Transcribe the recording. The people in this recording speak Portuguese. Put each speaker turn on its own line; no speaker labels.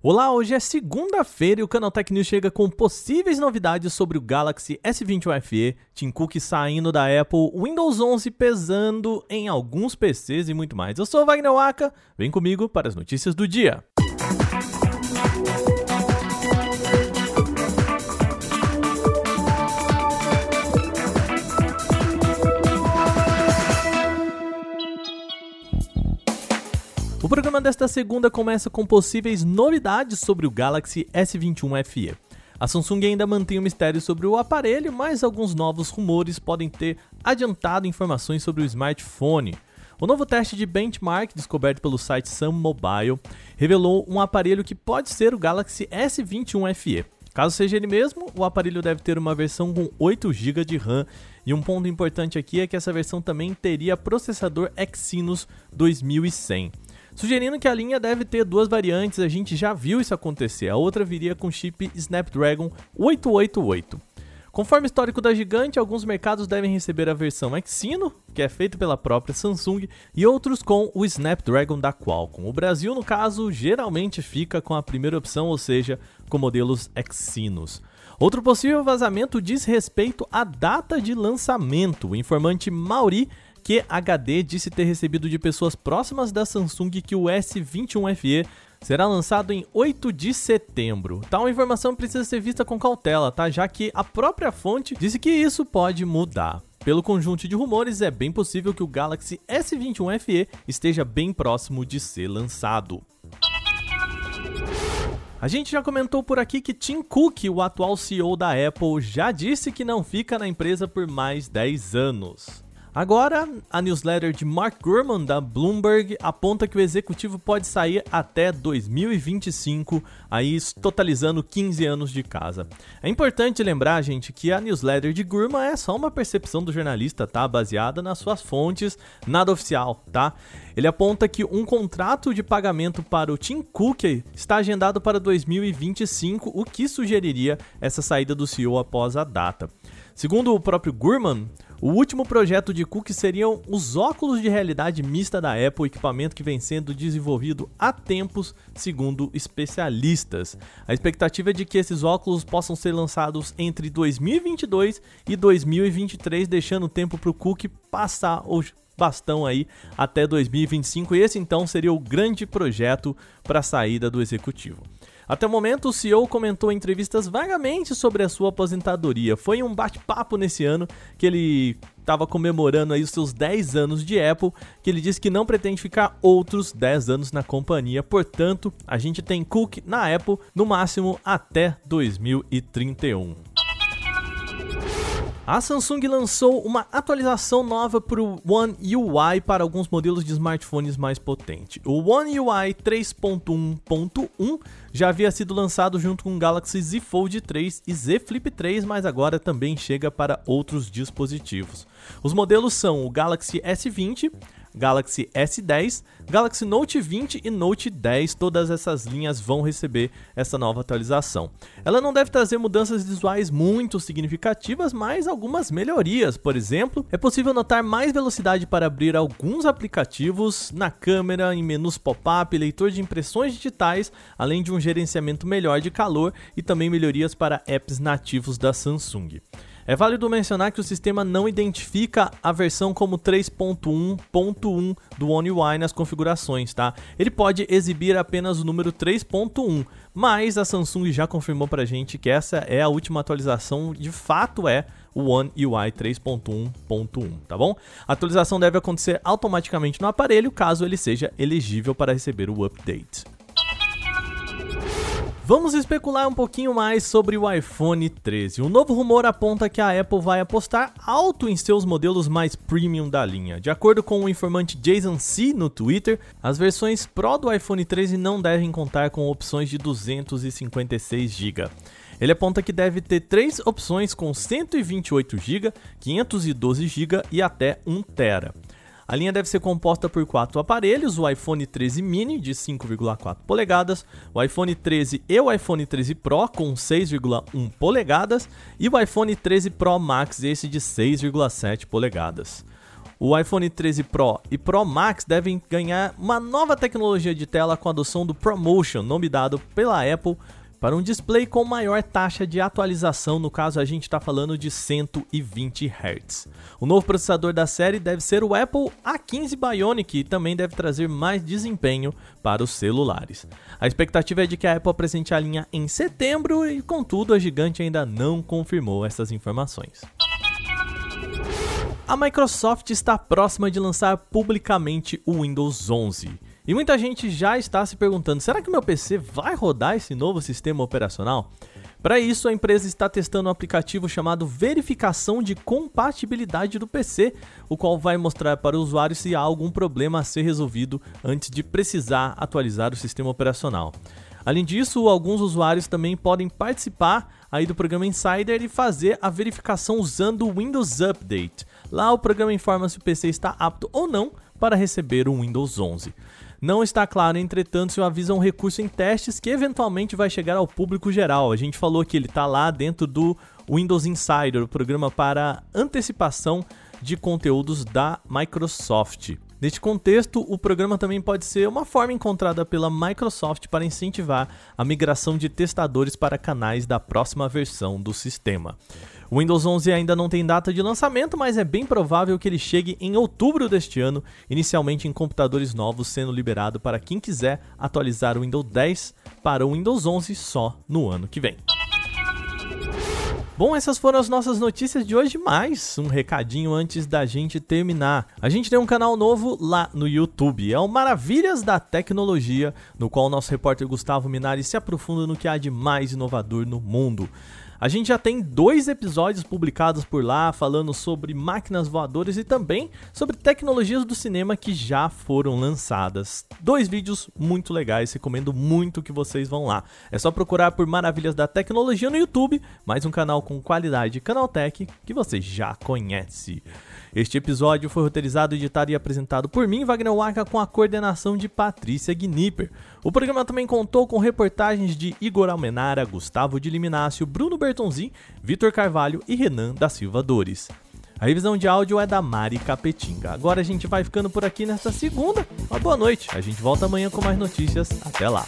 Olá, hoje é segunda-feira e o Canal Tech News chega com possíveis novidades sobre o Galaxy S21 FE, Tim Cook saindo da Apple, Windows 11 pesando em alguns PCs e muito mais. Eu sou Wagner Waka, vem comigo para as notícias do dia. O programa desta segunda começa com possíveis novidades sobre o Galaxy S21 FE. A Samsung ainda mantém o mistério sobre o aparelho, mas alguns novos rumores podem ter adiantado informações sobre o smartphone. O novo teste de benchmark descoberto pelo site Sun Mobile revelou um aparelho que pode ser o Galaxy S21 FE. Caso seja ele mesmo, o aparelho deve ter uma versão com 8 GB de RAM e um ponto importante aqui é que essa versão também teria processador Exynos 2100 sugerindo que a linha deve ter duas variantes, a gente já viu isso acontecer. A outra viria com chip Snapdragon 888. Conforme histórico da gigante, alguns mercados devem receber a versão Exynos, que é feita pela própria Samsung, e outros com o Snapdragon da Qualcomm. O Brasil, no caso, geralmente fica com a primeira opção, ou seja, com modelos Exynos. Outro possível vazamento diz respeito à data de lançamento. O informante Mauri QHD disse ter recebido de pessoas próximas da Samsung que o S21 FE será lançado em 8 de setembro. Tal informação precisa ser vista com cautela, tá? Já que a própria fonte disse que isso pode mudar. Pelo conjunto de rumores, é bem possível que o Galaxy S21 FE esteja bem próximo de ser lançado. A gente já comentou por aqui que Tim Cook, o atual CEO da Apple, já disse que não fica na empresa por mais 10 anos. Agora, a newsletter de Mark Gurman da Bloomberg aponta que o executivo pode sair até 2025, aí totalizando 15 anos de casa. É importante lembrar, gente, que a newsletter de Gurman é só uma percepção do jornalista, tá? Baseada nas suas fontes, nada oficial, tá? Ele aponta que um contrato de pagamento para o Tim Cook está agendado para 2025, o que sugeriria essa saída do CEO após a data. Segundo o próprio Gurman, o último projeto de Cook seriam os óculos de realidade mista da Apple, equipamento que vem sendo desenvolvido há tempos, segundo especialistas. A expectativa é de que esses óculos possam ser lançados entre 2022 e 2023, deixando tempo para o Cook passar o bastão aí até 2025. E esse então seria o grande projeto para a saída do executivo. Até o momento, o CEO comentou em entrevistas vagamente sobre a sua aposentadoria. Foi um bate-papo nesse ano que ele estava comemorando aí os seus 10 anos de Apple, que ele disse que não pretende ficar outros 10 anos na companhia. Portanto, a gente tem Cook na Apple no máximo até 2031. A Samsung lançou uma atualização nova para o One UI para alguns modelos de smartphones mais potentes. O One UI 3.1.1 já havia sido lançado junto com o Galaxy Z Fold 3 e Z Flip 3, mas agora também chega para outros dispositivos. Os modelos são o Galaxy S20, Galaxy S10, Galaxy Note 20 e Note 10, todas essas linhas vão receber essa nova atualização. Ela não deve trazer mudanças visuais muito significativas, mas algumas melhorias. Por exemplo, é possível notar mais velocidade para abrir alguns aplicativos na câmera, em menus pop-up, leitor de impressões digitais, além de um gerenciamento melhor de calor e também melhorias para apps nativos da Samsung. É válido mencionar que o sistema não identifica a versão como 3.1.1 do One UI nas configurações, tá? Ele pode exibir apenas o número 3.1, mas a Samsung já confirmou pra gente que essa é a última atualização, de fato é o One UI 3.1.1, tá bom? A atualização deve acontecer automaticamente no aparelho caso ele seja elegível para receber o update. Vamos especular um pouquinho mais sobre o iPhone 13. Um novo rumor aponta que a Apple vai apostar alto em seus modelos mais premium da linha. De acordo com o informante Jason C no Twitter, as versões Pro do iPhone 13 não devem contar com opções de 256 GB. Ele aponta que deve ter três opções com 128 GB, 512 GB e até 1 TB. A linha deve ser composta por quatro aparelhos: o iPhone 13 mini de 5,4 polegadas, o iPhone 13 e o iPhone 13 Pro com 6,1 polegadas e o iPhone 13 Pro Max esse de 6,7 polegadas. O iPhone 13 Pro e Pro Max devem ganhar uma nova tecnologia de tela com a adoção do ProMotion, nome dado pela Apple para um display com maior taxa de atualização, no caso a gente está falando de 120 Hz. O novo processador da série deve ser o Apple A15 Bionic e também deve trazer mais desempenho para os celulares. A expectativa é de que a Apple apresente a linha em setembro e, contudo, a gigante ainda não confirmou essas informações. A Microsoft está próxima de lançar publicamente o Windows 11. E muita gente já está se perguntando: será que meu PC vai rodar esse novo sistema operacional? Para isso, a empresa está testando um aplicativo chamado Verificação de Compatibilidade do PC, o qual vai mostrar para o usuário se há algum problema a ser resolvido antes de precisar atualizar o sistema operacional. Além disso, alguns usuários também podem participar aí do programa Insider e fazer a verificação usando o Windows Update. Lá o programa informa se o PC está apto ou não para receber o Windows 11. Não está claro, entretanto, se o aviso é um recurso em testes que eventualmente vai chegar ao público geral. A gente falou que ele está lá dentro do Windows Insider, o programa para antecipação de conteúdos da Microsoft. Neste contexto, o programa também pode ser uma forma encontrada pela Microsoft para incentivar a migração de testadores para canais da próxima versão do sistema. O Windows 11 ainda não tem data de lançamento, mas é bem provável que ele chegue em outubro deste ano, inicialmente em computadores novos, sendo liberado para quem quiser atualizar o Windows 10 para o Windows 11 só no ano que vem. Bom, essas foram as nossas notícias de hoje, mais um recadinho antes da gente terminar. A gente tem um canal novo lá no YouTube, é o Maravilhas da Tecnologia, no qual o nosso repórter Gustavo Minari se aprofunda no que há de mais inovador no mundo. A gente já tem dois episódios publicados por lá falando sobre máquinas voadoras e também sobre tecnologias do cinema que já foram lançadas. Dois vídeos muito legais, recomendo muito que vocês vão lá. É só procurar por Maravilhas da Tecnologia no YouTube, mais um canal com qualidade Canaltech que você já conhece. Este episódio foi roteirizado, editado e apresentado por mim, Wagner Waka, com a coordenação de Patrícia Gnipper. O programa também contou com reportagens de Igor Almenara, Gustavo de Liminácio, Bruno Bertonzi, Vitor Carvalho e Renan da Silva Dores. A revisão de áudio é da Mari Capetinga. Agora a gente vai ficando por aqui nesta segunda. Uma boa noite. A gente volta amanhã com mais notícias. Até lá.